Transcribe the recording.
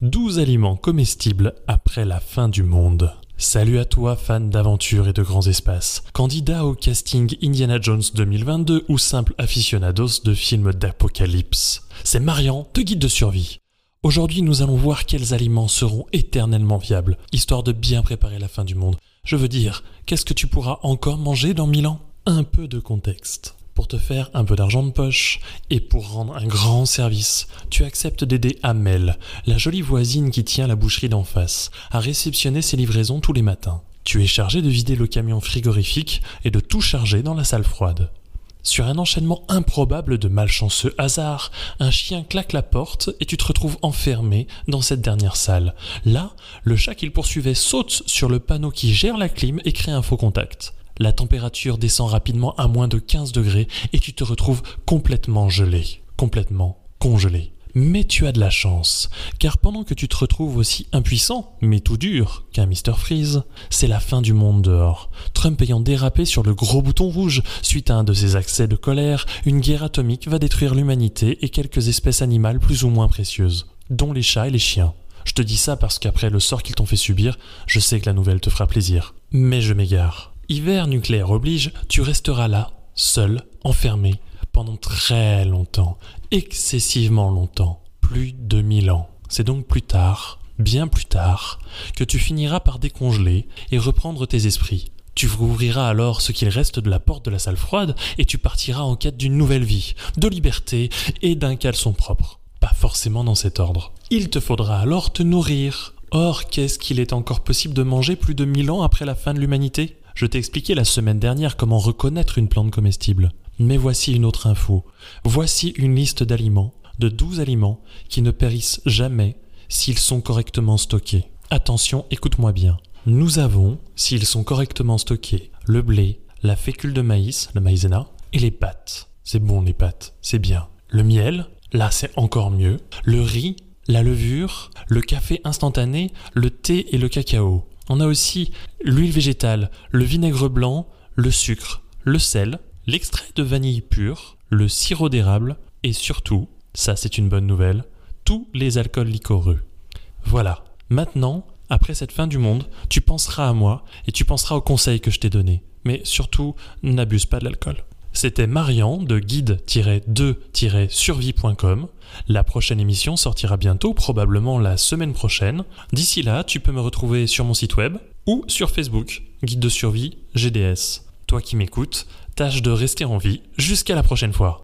12 aliments comestibles après la fin du monde. Salut à toi, fan d'aventure et de grands espaces. Candidat au casting Indiana Jones 2022 ou simple aficionados de films d'apocalypse. C'est Marian, te guide de survie. Aujourd'hui, nous allons voir quels aliments seront éternellement viables, histoire de bien préparer la fin du monde. Je veux dire, qu'est-ce que tu pourras encore manger dans mille ans? Un peu de contexte pour te faire un peu d'argent de poche et pour rendre un grand service, tu acceptes d'aider Amel, la jolie voisine qui tient la boucherie d'en face, à réceptionner ses livraisons tous les matins. Tu es chargé de vider le camion frigorifique et de tout charger dans la salle froide. Sur un enchaînement improbable de malchanceux hasards, un chien claque la porte et tu te retrouves enfermé dans cette dernière salle. Là, le chat qu'il poursuivait saute sur le panneau qui gère la clim et crée un faux contact la température descend rapidement à moins de 15 degrés et tu te retrouves complètement gelé, complètement congelé. Mais tu as de la chance, car pendant que tu te retrouves aussi impuissant, mais tout dur, qu'un Mr. Freeze, c'est la fin du monde dehors. Trump ayant dérapé sur le gros bouton rouge, suite à un de ses accès de colère, une guerre atomique va détruire l'humanité et quelques espèces animales plus ou moins précieuses, dont les chats et les chiens. Je te dis ça parce qu'après le sort qu'ils t'ont fait subir, je sais que la nouvelle te fera plaisir. Mais je m'égare. Hiver nucléaire oblige, tu resteras là, seul, enfermé, pendant très longtemps, excessivement longtemps, plus de mille ans. C'est donc plus tard, bien plus tard, que tu finiras par décongeler et reprendre tes esprits. Tu rouvriras alors ce qu'il reste de la porte de la salle froide et tu partiras en quête d'une nouvelle vie, de liberté et d'un caleçon propre. Pas forcément dans cet ordre. Il te faudra alors te nourrir. Or, qu'est-ce qu'il est encore possible de manger plus de mille ans après la fin de l'humanité? Je t'ai expliqué la semaine dernière comment reconnaître une plante comestible. Mais voici une autre info. Voici une liste d'aliments, de 12 aliments, qui ne périssent jamais s'ils sont correctement stockés. Attention, écoute-moi bien. Nous avons, s'ils sont correctement stockés, le blé, la fécule de maïs, le maïzena, et les pâtes. C'est bon les pâtes, c'est bien. Le miel, là c'est encore mieux. Le riz, la levure, le café instantané, le thé et le cacao. On a aussi l'huile végétale, le vinaigre blanc, le sucre, le sel, l'extrait de vanille pur, le sirop d'érable et surtout, ça c'est une bonne nouvelle, tous les alcools liquoreux. Voilà, maintenant, après cette fin du monde, tu penseras à moi et tu penseras aux conseils que je t'ai donnés. Mais surtout, n'abuse pas de l'alcool. C'était Marian de guide-2-survie.com. La prochaine émission sortira bientôt, probablement la semaine prochaine. D'ici là, tu peux me retrouver sur mon site web ou sur Facebook, Guide de survie GDS. Toi qui m'écoutes, tâche de rester en vie jusqu'à la prochaine fois.